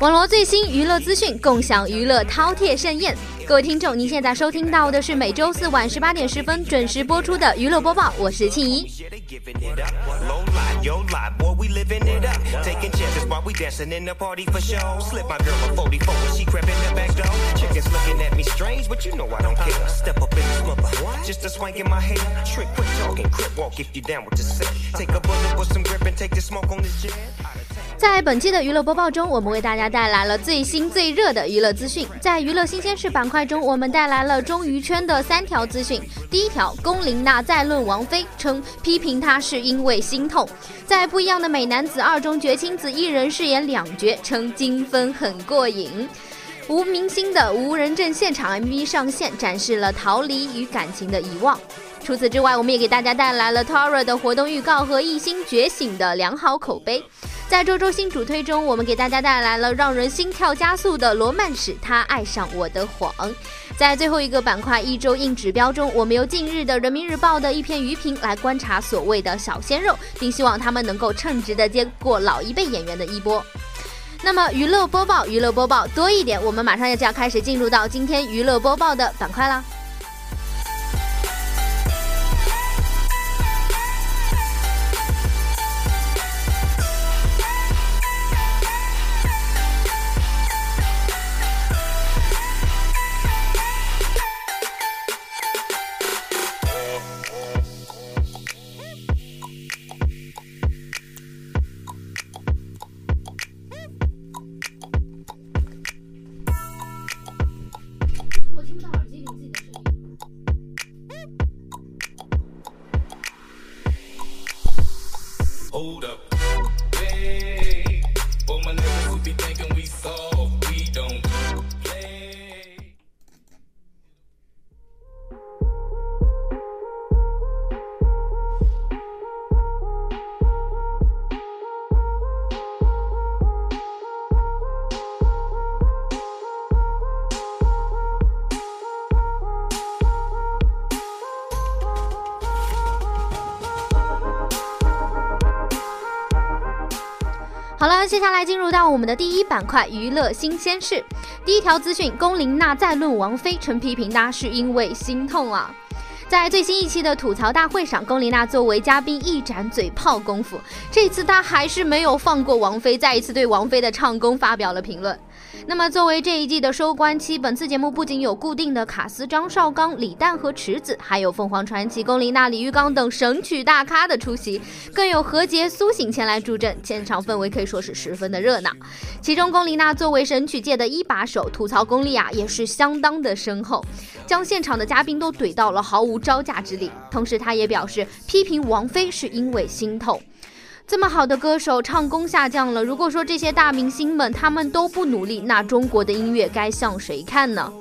网络最新娱乐资讯，共享娱乐饕餮盛宴。各位听众，您现在收听到的是每周四晚十八点十分准时播出的娱乐播报，我是庆怡。yo live, boy, we living it up. Taking chances while we dancing in the party for show. Slip my girl a 44 when she crept in the back door. Chickens looking at me strange, but you know I don't care. Step up in this mother, just a swank in my hair. Trick, quit talking, crip walk if you down with the set. Take a bullet with some grip and take the smoke on this jet. 在本期的娱乐播报中，我们为大家带来了最新最热的娱乐资讯。在娱乐新鲜事板块中，我们带来了中娱圈的三条资讯。第一条，龚琳娜再论王菲，称批评她是因为心痛。在不一样的美男子二中，绝亲子一人饰演两角，称精分很过瘾。吴明星的无人镇现场 MV 上线，展示了逃离与感情的遗忘。除此之外，我们也给大家带来了 Tara 的活动预告和艺兴觉醒的良好口碑。在周周新主推中，我们给大家带来了让人心跳加速的罗曼史《他爱上我的谎》。在最后一个板块一周硬指标中，我们由近日的人民日报的一篇余评来观察所谓的小鲜肉，并希望他们能够称职的接过老一辈演员的衣钵。那么娱乐播报，娱乐播报多一点，我们马上就要开始进入到今天娱乐播报的板块啦。来进入到我们的第一板块娱乐新鲜事。第一条资讯：龚琳娜再论王菲，称批评她是因为心痛啊。在最新一期的吐槽大会上，龚琳娜作为嘉宾一展嘴炮功夫，这次她还是没有放过王菲，再一次对王菲的唱功发表了评论。那么，作为这一季的收官期，本次节目不仅有固定的卡司张绍刚、李诞和池子，还有凤凰传奇龚琳娜、李玉刚等神曲大咖的出席，更有何洁、苏醒前来助阵，现场氛围可以说是十分的热闹。其中，龚琳娜作为神曲界的一把手，吐槽功力啊也是相当的深厚，将现场的嘉宾都怼到了毫无招架之力。同时，她也表示批评王菲是因为心痛。这么好的歌手唱功下降了，如果说这些大明星们他们都不努力，那中国的音乐该向谁看呢？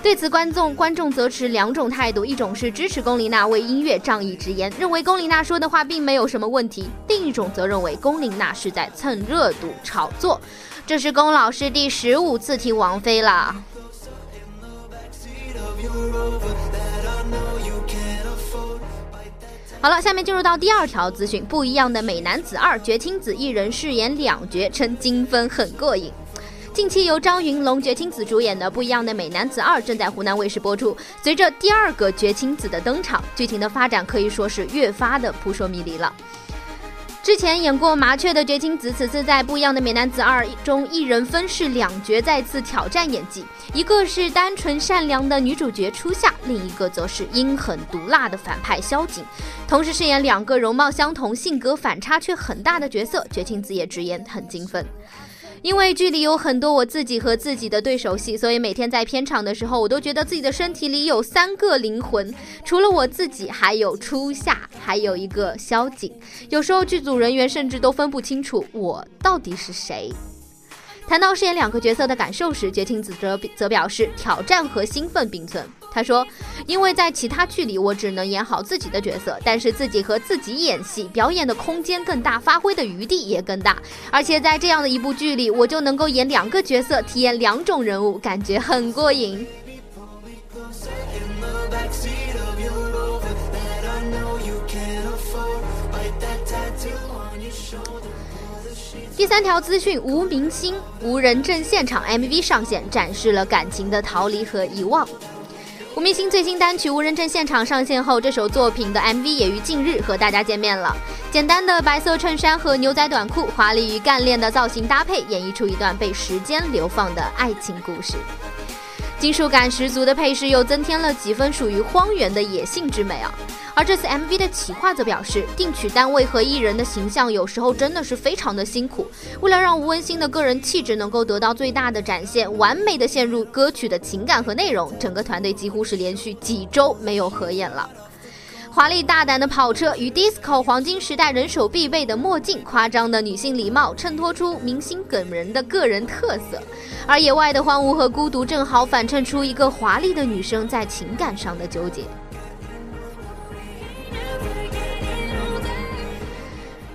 对此，观众观众则持两种态度：一种是支持龚琳娜为音乐仗义直言，认为龚琳娜说的话并没有什么问题；另一种则认为龚琳娜是在蹭热度、炒作。这是龚老师第十五次提王菲了。好了，下面进入到第二条资讯，不一样的美男子二绝亲子一人饰演两角，称精分很过瘾。近期由张云龙绝亲子主演的《不一样的美男子二》正在湖南卫视播出。随着第二个绝亲子的登场，剧情的发展可以说是越发的扑朔迷离了。之前演过《麻雀》的绝情子，此次在不一样的美男子二中，一人分饰两角，再次挑战演技。一个是单纯善良的女主角初夏，另一个则是阴狠毒辣的反派萧景。同时饰演两个容貌相同、性格反差却很大的角色，绝情子也直言很精分。因为剧里有很多我自己和自己的对手戏，所以每天在片场的时候，我都觉得自己的身体里有三个灵魂，除了我自己，还有初夏，还有一个萧景。有时候剧组人员甚至都分不清楚我到底是谁。谈到饰演两个角色的感受时，绝情子则则表示挑战和兴奋并存。他说：“因为在其他剧里，我只能演好自己的角色，但是自己和自己演戏，表演的空间更大，发挥的余地也更大。而且在这样的一部剧里，我就能够演两个角色，体验两种人物，感觉很过瘾。”第三条资讯：无明星无人证现场 MV 上线，展示了感情的逃离和遗忘。吴明星最新单曲《无人镇》现场上线后，这首作品的 MV 也于近日和大家见面了。简单的白色衬衫和牛仔短裤，华丽与干练的造型搭配，演绎出一段被时间流放的爱情故事。金属感十足的配饰又增添了几分属于荒原的野性之美啊！而这次 MV 的企划则表示，定曲单位和艺人的形象有时候真的是非常的辛苦。为了让吴文馨的个人气质能够得到最大的展现，完美的陷入歌曲的情感和内容，整个团队几乎是连续几周没有合演了。华丽大胆的跑车与 disco 黄金时代人手必备的墨镜，夸张的女性礼貌，衬托出明星梗人的个人特色。而野外的荒芜和孤独，正好反衬出一个华丽的女生在情感上的纠结。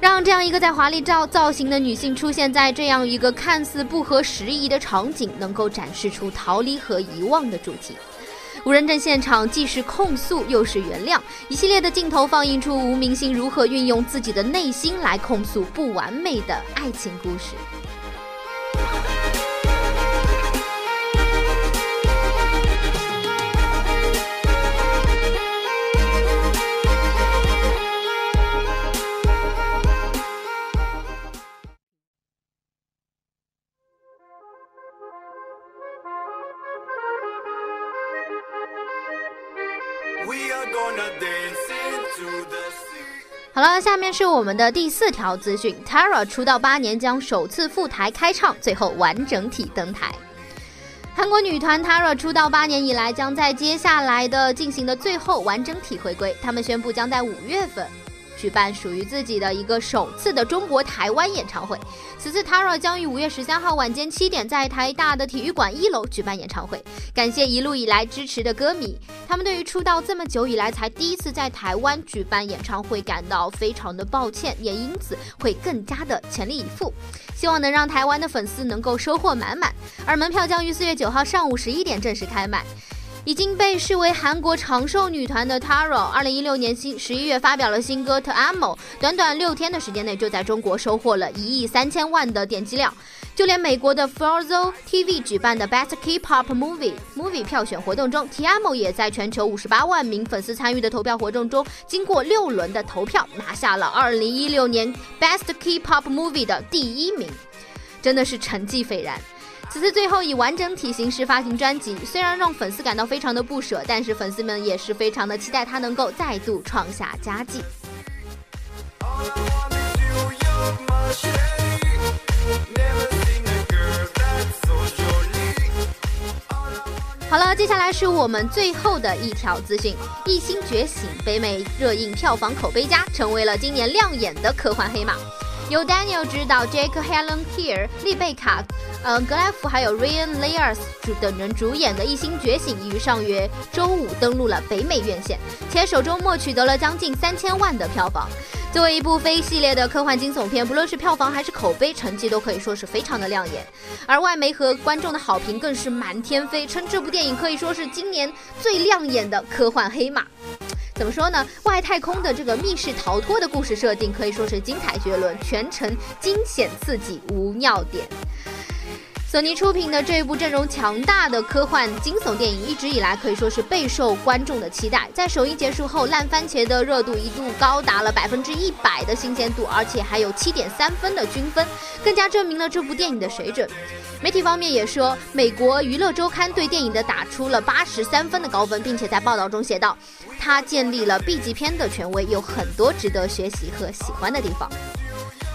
让这样一个在华丽造造型的女性出现在这样一个看似不合时宜的场景，能够展示出逃离和遗忘的主题。无人证现场既是控诉又是原谅，一系列的镜头放映出吴明星如何运用自己的内心来控诉不完美的爱情故事。了，下面是我们的第四条资讯：Tara 出道八年将首次赴台开唱，最后完整体登台。韩国女团 Tara 出道八年以来，将在接下来的进行的最后完整体回归。他们宣布将在五月份。举办属于自己的一个首次的中国台湾演唱会。此次 Tara 将于五月十三号晚间七点在台大的体育馆一楼举办演唱会。感谢一路以来支持的歌迷，他们对于出道这么久以来才第一次在台湾举办演唱会感到非常的抱歉，也因此会更加的全力以赴，希望能让台湾的粉丝能够收获满满。而门票将于四月九号上午十一点正式开卖。已经被视为韩国长寿女团的 Taro，二零一六年新十一月发表了新歌《TAMO》，短短六天的时间内就在中国收获了一亿三千万的点击量。就连美国的 Forzo TV 举办的 Best K-pop Movie Movie 票选活动中，《To Amo》也在全球五十八万名粉丝参与的投票活动中，经过六轮的投票，拿下了二零一六年 Best K-pop Movie 的第一名，真的是成绩斐然。此次最后以完整体形式发行专辑，虽然让粉丝感到非常的不舍，但是粉丝们也是非常的期待他能够再度创下佳绩。好了，接下来是我们最后的一条资讯：《异星觉醒》北美热映票房口碑佳，成为了今年亮眼的科幻黑马。由 Daniel 执导，Jake Helen Keir、丽贝卡、嗯格莱夫还有 Ryan Lears 等人主演的《异星觉醒》于上月周五登陆了北美院线，且首周末取得了将近三千万的票房。作为一部非系列的科幻惊悚片，不论是票房还是口碑成绩，都可以说是非常的亮眼。而外媒和观众的好评更是满天飞，称这部电影可以说是今年最亮眼的科幻黑马。怎么说呢？外太空的这个密室逃脱的故事设定可以说是精彩绝伦，全程惊险刺激无尿点。索尼出品的这部阵容强大的科幻惊悚电影，一直以来可以说是备受观众的期待。在首映结束后，烂番茄的热度一度高达了百分之一百的新鲜度，而且还有七点三分的均分，更加证明了这部电影的水准。媒体方面也说，美国娱乐周刊对电影的打出了八十三分的高分，并且在报道中写道，它建立了 B 级片的权威，有很多值得学习和喜欢的地方。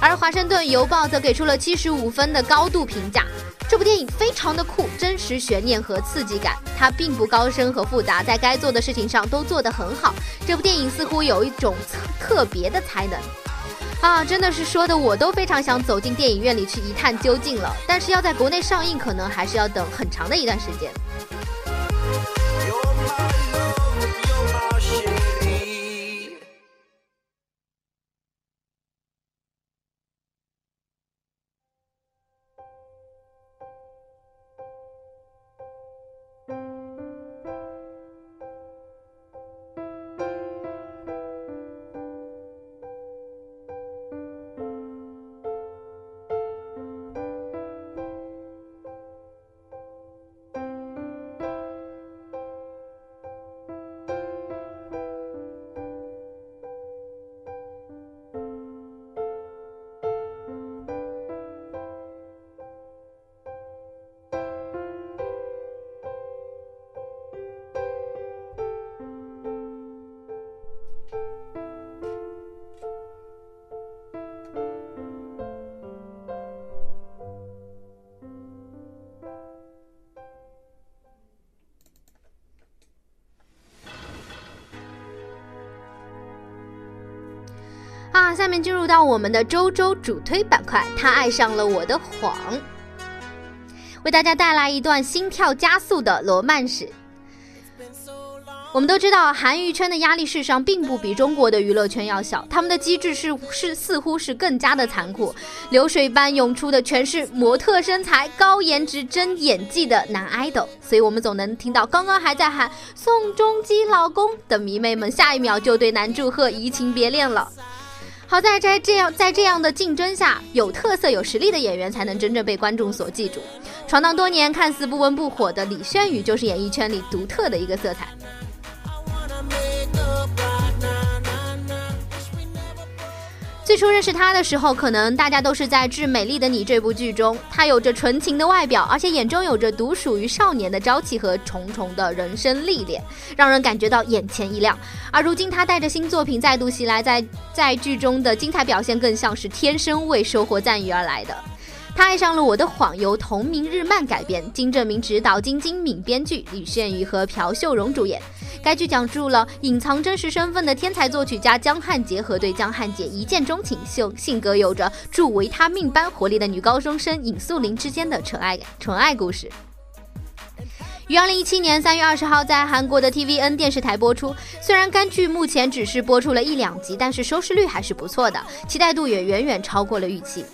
而华盛顿邮报则给出了七十五分的高度评价。这部电影非常的酷，真实悬念和刺激感。它并不高深和复杂，在该做的事情上都做得很好。这部电影似乎有一种特特别的才能，啊，真的是说的我都非常想走进电影院里去一探究竟了。但是要在国内上映，可能还是要等很长的一段时间。下面进入到我们的周周主推板块，他爱上了我的谎，为大家带来一段心跳加速的罗曼史。我们都知道，韩娱圈的压力事实上并不比中国的娱乐圈要小，他们的机制是是似乎是更加的残酷，流水般涌出的全是模特身材、高颜值、真演技的男 idol，所以我们总能听到刚刚还在喊宋仲基老公的迷妹们，下一秒就对男祝贺移情别恋了。好在在这样在这样的竞争下，有特色有实力的演员才能真正被观众所记住。闯荡多年看似不温不火的李轩宇，就是演艺圈里独特的一个色彩。最初认识他的时候，可能大家都是在《致美丽的你》这部剧中，他有着纯情的外表，而且眼中有着独属于少年的朝气和重重的人生历练，让人感觉到眼前一亮。而如今他带着新作品再度袭来，在在剧中的精彩表现更像是天生为收获赞誉而来的。他爱上了我的谎，由同名日漫改编，金正民执导，金金敏编剧，李炫宇和朴秀荣主演。该剧讲述了隐藏真实身份的天才作曲家江汉杰和对江汉杰一见钟情、性性格有着助维他命般活力的女高中生尹素玲之间的纯爱纯爱故事。于二零一七年三月二十号在韩国的 TVN 电视台播出。虽然该剧目前只是播出了一两集，但是收视率还是不错的，期待度也远远超过了预期。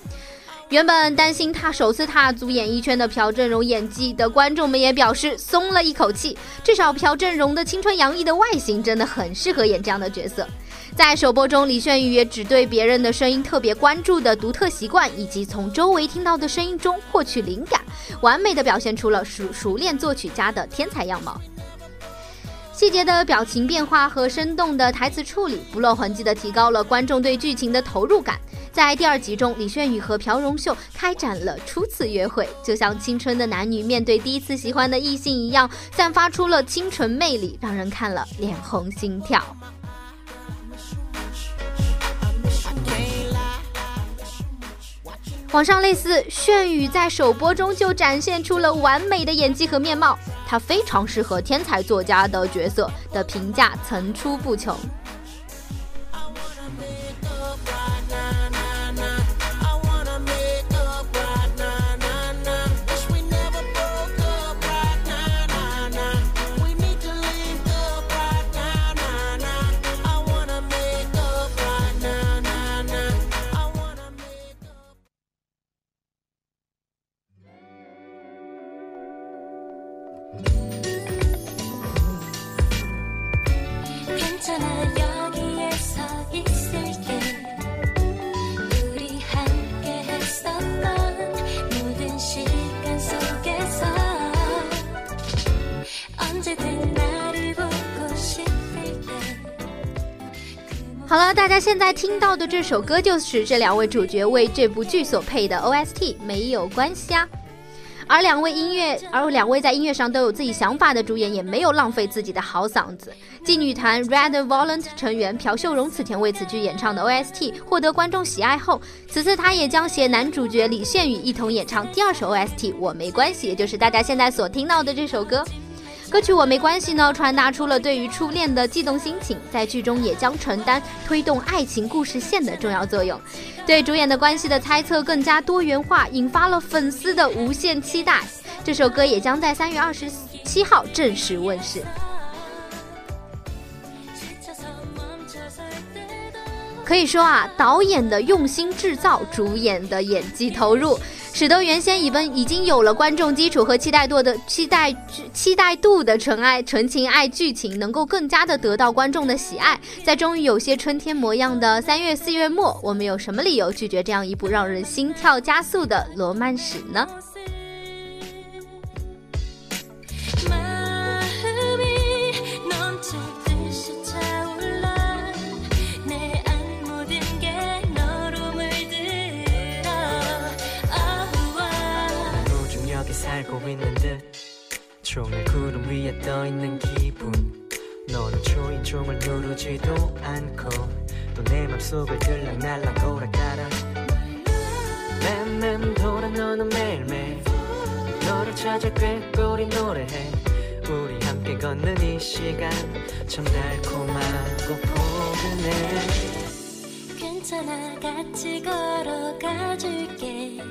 原本担心他首次踏足演艺圈的朴正荣演技的观众们也表示松了一口气，至少朴正荣的青春洋溢的外形真的很适合演这样的角色。在首播中，李炫宇也只对别人的声音特别关注的独特习惯，以及从周围听到的声音中获取灵感，完美的表现出了熟熟练作曲家的天才样貌。细节的表情变化和生动的台词处理，不露痕迹的提高了观众对剧情的投入感。在第二集中，李炫宇和朴荣秀开展了初次约会，就像青春的男女面对第一次喜欢的异性一样，散发出了清纯魅力，让人看了脸红心跳。网上类似炫宇在首播中就展现出了完美的演技和面貌，他非常适合天才作家的角色的评价层出不穷。好了，大家现在听到的这首歌就是这两位主角为这部剧所配的 OST，没有关系啊。而两位音乐，而两位在音乐上都有自己想法的主演，也没有浪费自己的好嗓子。继女团 Red Volent 成员朴秀荣此前为此剧演唱的 OST 获得观众喜爱后，此次他也将携男主角李现宇一同演唱第二首 OST《我没关系》，也就是大家现在所听到的这首歌。歌曲《我没关系》呢，传达出了对于初恋的悸动心情，在剧中也将承担推动爱情故事线的重要作用。对主演的关系的猜测更加多元化，引发了粉丝的无限期待。这首歌也将在三月二十七号正式问世。可以说啊，导演的用心制造，主演的演技投入。使得原先已奔已经有了观众基础和期待度的期待期待度的纯爱纯情爱剧情，能够更加的得到观众的喜爱。在终于有些春天模样的三月四月末，我们有什么理由拒绝这样一部让人心跳加速的罗曼史呢？ 위에 떠있는 기분. 너는 초인종을 누르지도 않고 또 내 맘속을 들락날락 오락가라. 맴맴 돌아 너는 매일매일 너를 찾아 꾀꼬리 노래해. 우리 함께 걷는 이 시간 참 달콤하고 포근해. 괜찮아 같이 걸어가줄게.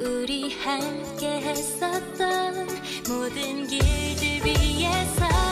우리 함께 했었던 모든 길들 好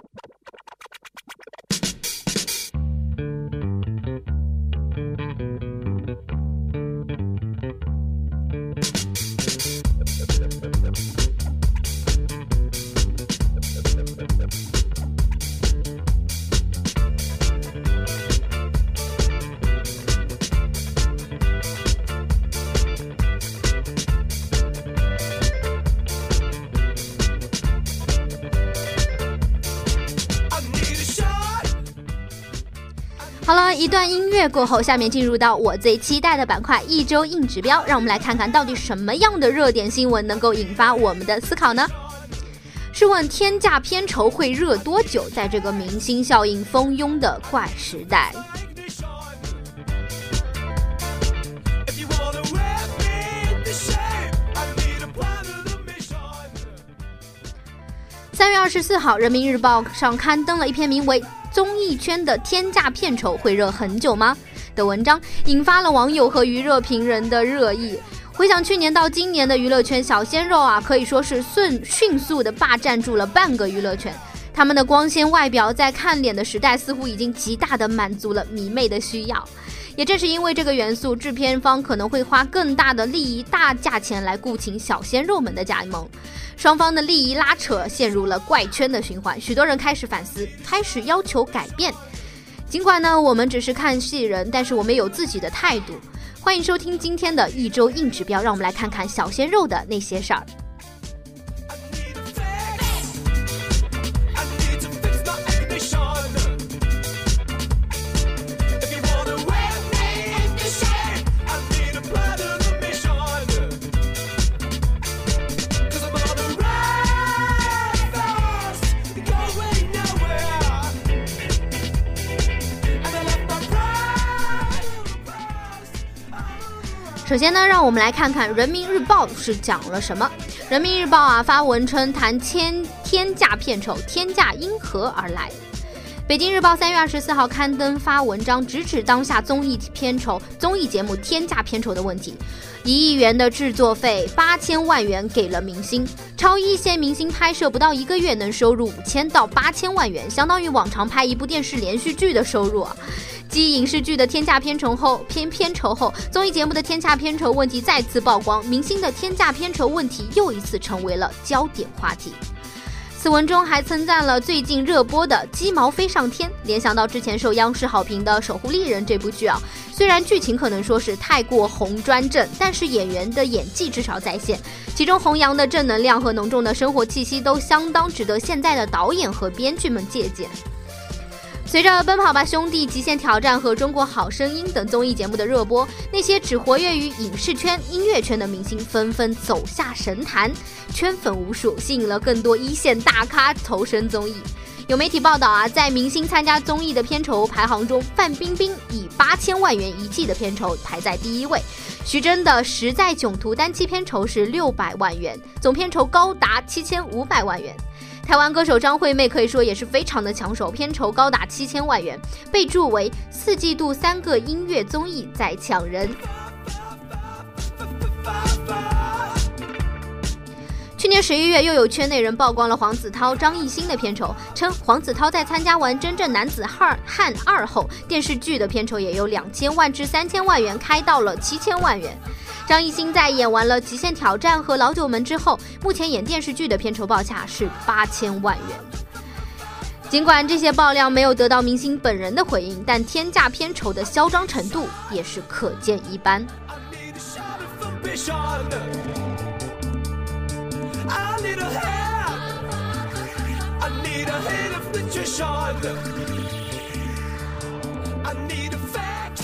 乐过后，下面进入到我最期待的板块——一周硬指标。让我们来看看到底什么样的热点新闻能够引发我们的思考呢？试问天价片酬会热多久？在这个明星效应蜂拥的怪时代。三月二十四号，《人民日报》上刊登了一篇名为。综艺圈的天价片酬会热很久吗？的文章引发了网友和娱乐评人的热议。回想去年到今年的娱乐圈小鲜肉啊，可以说是迅迅速的霸占住了半个娱乐圈。他们的光鲜外表在看脸的时代，似乎已经极大的满足了迷妹的需要。也正是因为这个元素，制片方可能会花更大的利益、大价钱来雇请小鲜肉们的加盟。双方的利益拉扯陷入了怪圈的循环，许多人开始反思，开始要求改变。尽管呢，我们只是看戏人，但是我们有自己的态度。欢迎收听今天的一周硬指标，让我们来看看小鲜肉的那些事儿。先呢，让我们来看看《人民日报》是讲了什么。《人民日报》啊发文称谈天天价片酬，天价因何而来？北京日报三月二十四号刊登发文章，直指当下综艺片酬、综艺节目天价片酬的问题。一亿元的制作费，八千万元给了明星，超一线明星拍摄不到一个月能收入五千到八千万元，相当于往常拍一部电视连续剧的收入啊。继影视剧的天价片酬后，片片酬后，综艺节目的天价片酬问题再次曝光，明星的天价片酬问题又一次成为了焦点话题。此文中还称赞了最近热播的《鸡毛飞上天》，联想到之前受央视好评的《守护丽人》这部剧啊，虽然剧情可能说是太过红专正，但是演员的演技至少在线，其中弘扬的正能量和浓重的生活气息都相当值得现在的导演和编剧们借鉴。随着《奔跑吧兄弟》《极限挑战》和《中国好声音》等综艺节目的热播，那些只活跃于影视圈、音乐圈的明星纷纷走下神坛，圈粉无数，吸引了更多一线大咖投身综艺。有媒体报道啊，在明星参加综艺的片酬排行中，范冰冰以八千万元一季的片酬排在第一位，徐峥的《实在囧途》单期片酬是六百万元，总片酬高达七千五百万元。台湾歌手张惠妹可以说也是非常的抢手，片酬高达七千万元，被注为四季度三个音乐综艺在抢人。今年十一月，又有圈内人曝光了黄子韬、张艺兴的片酬，称黄子韬在参加完《真正男子汉汉二》后，电视剧的片酬也由两千万至三千万元开到了七千万元。张艺兴在演完了《极限挑战》和《老九门》之后，目前演电视剧的片酬报价是八千万元。尽管这些爆料没有得到明星本人的回应，但天价片酬的嚣张程度也是可见一斑。I need a head，I need a head。Fitch show，I need a fact。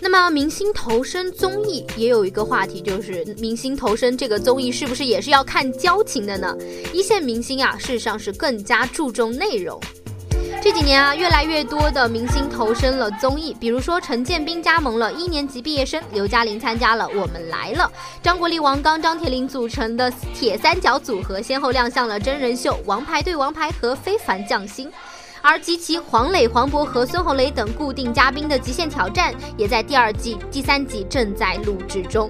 那么明星投身综艺也有一个话题，就是明星投身这个综艺是不是也是要看交情的呢？一线明星啊，事实上是更加注重内容。这几年啊，越来越多的明星投身了综艺，比如说陈建斌加盟了一年级毕业生，刘嘉玲参加了《我们来了》，张国立、王刚、张铁林组成的铁三角组合先后亮相了真人秀《王牌对王牌》和《非凡匠心》。而集齐黄磊、黄渤和孙红雷等固定嘉宾的《极限挑战》也在第二季、第三季正在录制中。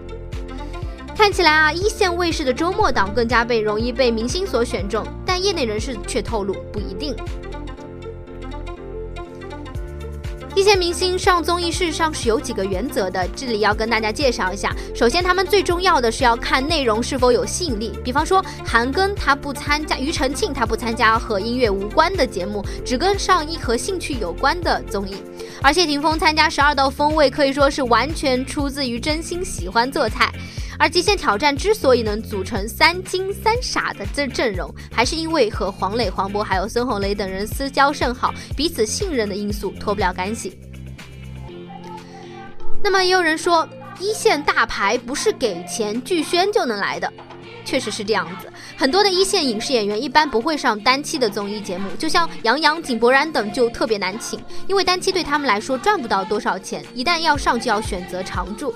看起来啊，一线卫视的周末档更加被容易被明星所选中，但业内人士却透露不一定。一些明星上综艺事实上是有几个原则的，这里要跟大家介绍一下。首先，他们最重要的是要看内容是否有吸引力。比方说，韩庚他不参加，庾澄庆他不参加和音乐无关的节目，只跟上一和兴趣有关的综艺。而谢霆锋参加十二道风味，可以说是完全出自于真心喜欢做菜。而极限挑战之所以能组成三金三傻的这阵容，还是因为和黄磊、黄渤还有孙红雷等人私交甚好，彼此信任的因素脱不了干系。那么也有人说，一线大牌不是给钱剧宣就能来的，确实是这样子。很多的一线影视演员一般不会上单期的综艺节目，就像杨洋、井柏然等就特别难请，因为单期对他们来说赚不到多少钱，一旦要上就要选择常驻。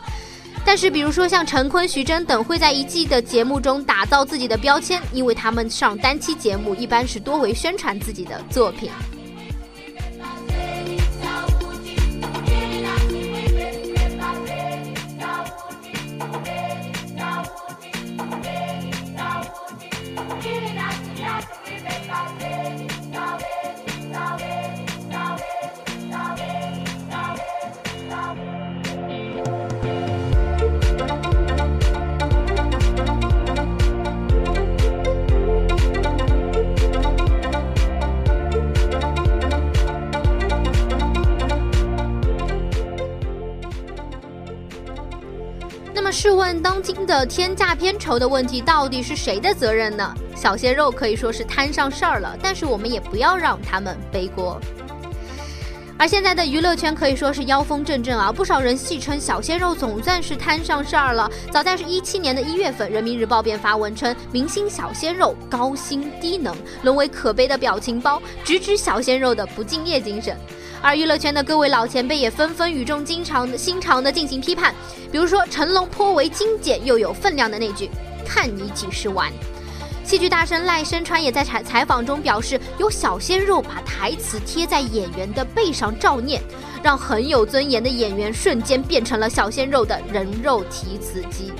但是，比如说像陈坤、徐峥等，会在一季的节目中打造自己的标签，因为他们上单期节目一般是多为宣传自己的作品。的天价片酬的问题到底是谁的责任呢？小鲜肉可以说是摊上事儿了，但是我们也不要让他们背锅。而现在的娱乐圈可以说是妖风阵阵啊，不少人戏称小鲜肉总算是摊上事儿了。早在是一七年的一月份，《人民日报》便发文称，明星小鲜肉高薪低能，沦为可悲的表情包，直指小鲜肉的不敬业精神。而娱乐圈的各位老前辈也纷纷语重心长心长的进行批判，比如说成龙颇为精简又有分量的那句“看你几时完”。戏剧大神赖声川也在采采访中表示，有小鲜肉把台词贴在演员的背上照念，让很有尊严的演员瞬间变成了小鲜肉的人肉提词机。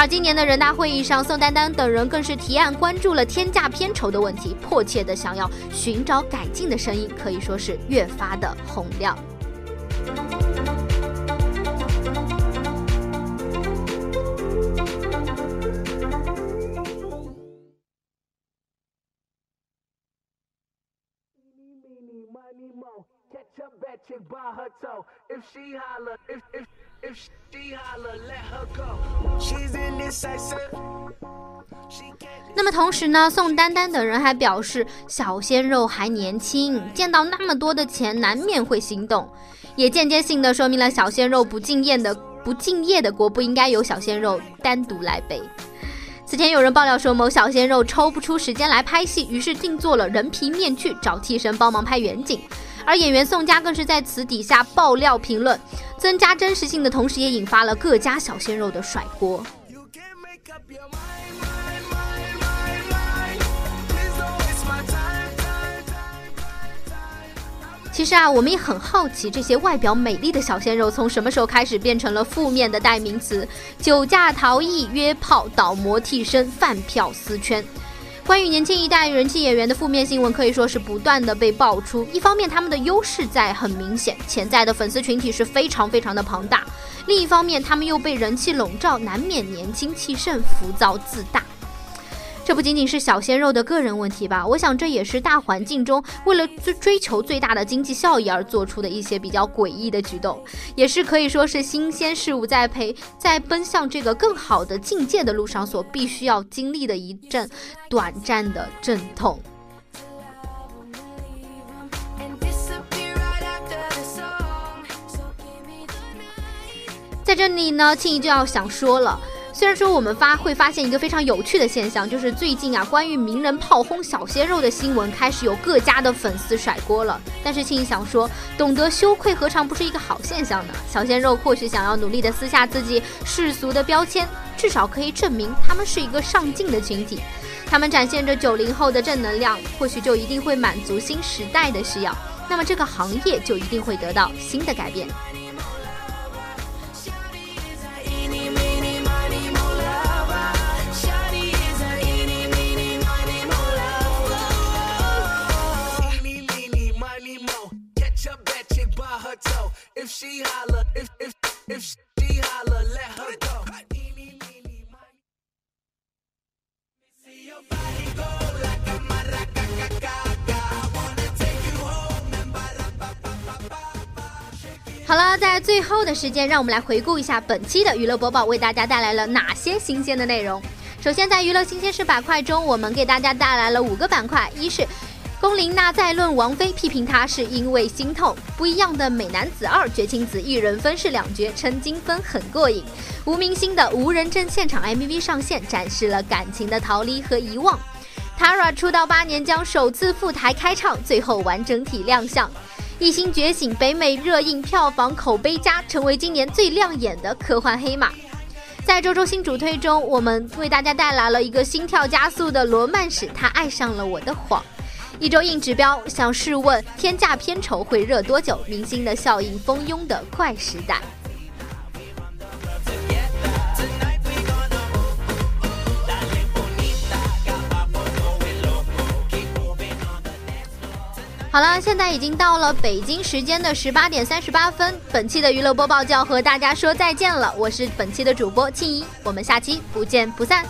而今年的人大会议上，宋丹丹等人更是提案关注了天价片酬的问题，迫切的想要寻找改进的声音，可以说是越发的洪亮。那么同时呢，宋丹丹等人还表示，小鲜肉还年轻，见到那么多的钱，难免会心动，也间接性的说明了小鲜肉不敬业的不敬业的锅不应该由小鲜肉单独来背。此前有人爆料说，某小鲜肉抽不出时间来拍戏，于是定做了人皮面具，找替身帮忙拍远景。而演员宋佳更是在此底下爆料评论，增加真实性的同时，也引发了各家小鲜肉的甩锅。其实啊，我们也很好奇，这些外表美丽的小鲜肉从什么时候开始变成了负面的代名词？酒驾逃逸、约炮、倒模替身、饭票私圈。关于年轻一代人气演员的负面新闻，可以说是不断的被爆出。一方面，他们的优势在很明显，潜在的粉丝群体是非常非常的庞大；另一方面，他们又被人气笼罩，难免年轻气盛、浮躁自大。这不仅仅是小鲜肉的个人问题吧？我想这也是大环境中为了追追求最大的经济效益而做出的一些比较诡异的举动，也是可以说是新鲜事物在陪在奔向这个更好的境界的路上所必须要经历的一阵短暂的阵痛。在这里呢，庆怡就要想说了。虽然说我们发会发现一个非常有趣的现象，就是最近啊，关于名人炮轰小鲜肉的新闻开始有各家的粉丝甩锅了。但是庆怡想说，懂得羞愧何尝不是一个好现象呢？小鲜肉或许想要努力的撕下自己世俗的标签，至少可以证明他们是一个上进的群体。他们展现着九零后的正能量，或许就一定会满足新时代的需要。那么这个行业就一定会得到新的改变。好了，在最后的时间，让我们来回顾一下本期的娱乐播报，为大家带来了哪些新鲜的内容。首先，在娱乐新鲜事板块中，我们给大家带来了五个板块：一是龚琳娜再论王菲，批评她是因为心痛；不一样的美男子二绝情子，一人分饰两角，称金分很过瘾；吴明星的无人证现场 MV 上线，展示了感情的逃离和遗忘；Tara 出道八年将首次赴台开唱，最后完整体亮相。一心觉醒，北美热映，票房口碑佳，成为今年最亮眼的科幻黑马。在周周新主推中，我们为大家带来了一个心跳加速的罗曼史，他爱上了我的谎。一周硬指标，想试问天价片酬会热多久？明星的效应蜂拥的快时代。好了，现在已经到了北京时间的十八点三十八分，本期的娱乐播报就要和大家说再见了。我是本期的主播庆怡，我们下期不见不散。